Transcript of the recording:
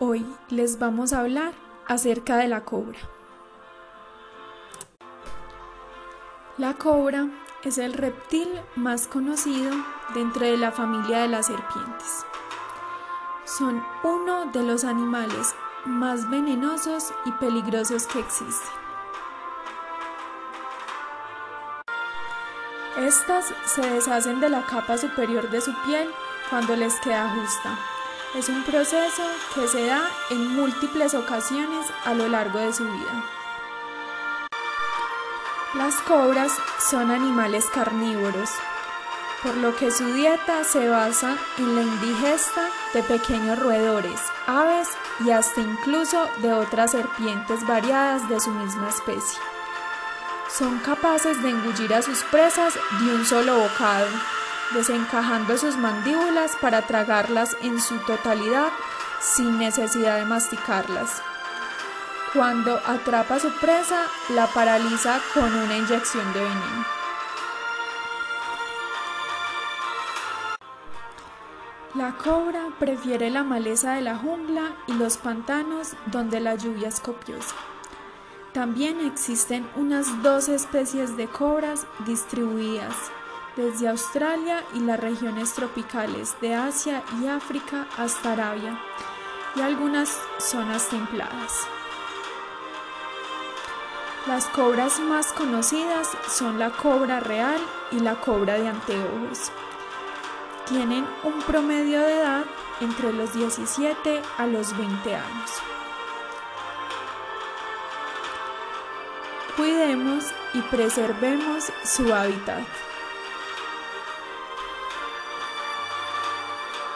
Hoy les vamos a hablar acerca de la cobra. La cobra es el reptil más conocido dentro de la familia de las serpientes. Son uno de los animales más venenosos y peligrosos que existen. Estas se deshacen de la capa superior de su piel cuando les queda justa es un proceso que se da en múltiples ocasiones a lo largo de su vida. Las cobras son animales carnívoros, por lo que su dieta se basa en la indigesta de pequeños roedores, aves y hasta incluso de otras serpientes variadas de su misma especie. Son capaces de engullir a sus presas de un solo bocado, desencajando sus mandíbulas para tragarlas en su totalidad sin necesidad de masticarlas. Cuando atrapa a su presa, la paraliza con una inyección de veneno. La cobra prefiere la maleza de la jungla y los pantanos donde la lluvia es copiosa. También existen unas dos especies de cobras distribuidas desde Australia y las regiones tropicales de Asia y África hasta Arabia y algunas zonas templadas. Las cobras más conocidas son la cobra real y la cobra de anteojos. Tienen un promedio de edad entre los 17 a los 20 años. Cuidemos y preservemos su hábitat.